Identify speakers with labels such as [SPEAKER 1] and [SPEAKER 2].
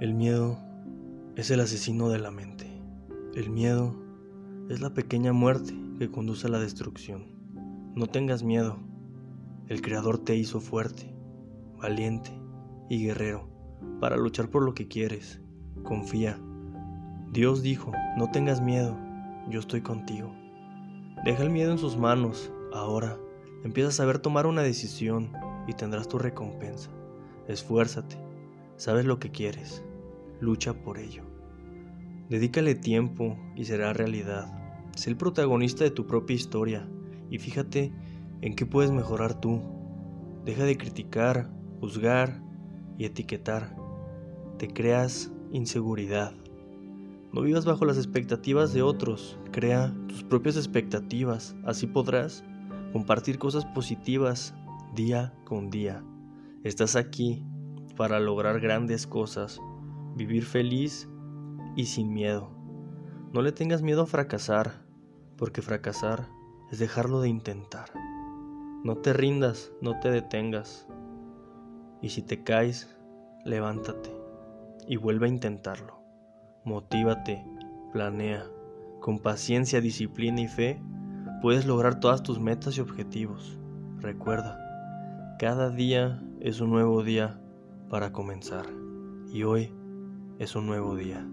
[SPEAKER 1] El miedo es el asesino de la mente. El miedo es la pequeña muerte que conduce a la destrucción. No tengas miedo. El Creador te hizo fuerte, valiente y guerrero para luchar por lo que quieres. Confía. Dios dijo, no tengas miedo, yo estoy contigo. Deja el miedo en sus manos. Ahora empieza a saber tomar una decisión y tendrás tu recompensa. Esfuérzate. Sabes lo que quieres. Lucha por ello. Dedícale tiempo y será realidad. Sé el protagonista de tu propia historia y fíjate en qué puedes mejorar tú. Deja de criticar, juzgar y etiquetar. Te creas inseguridad. No vivas bajo las expectativas de otros, crea tus propias expectativas, así podrás compartir cosas positivas día con día. Estás aquí para lograr grandes cosas, vivir feliz y sin miedo. No le tengas miedo a fracasar, porque fracasar es dejarlo de intentar. No te rindas, no te detengas. Y si te caes, levántate y vuelve a intentarlo. Motívate, planea. Con paciencia, disciplina y fe, puedes lograr todas tus metas y objetivos. Recuerda, cada día es un nuevo día para comenzar. Y hoy es un nuevo día.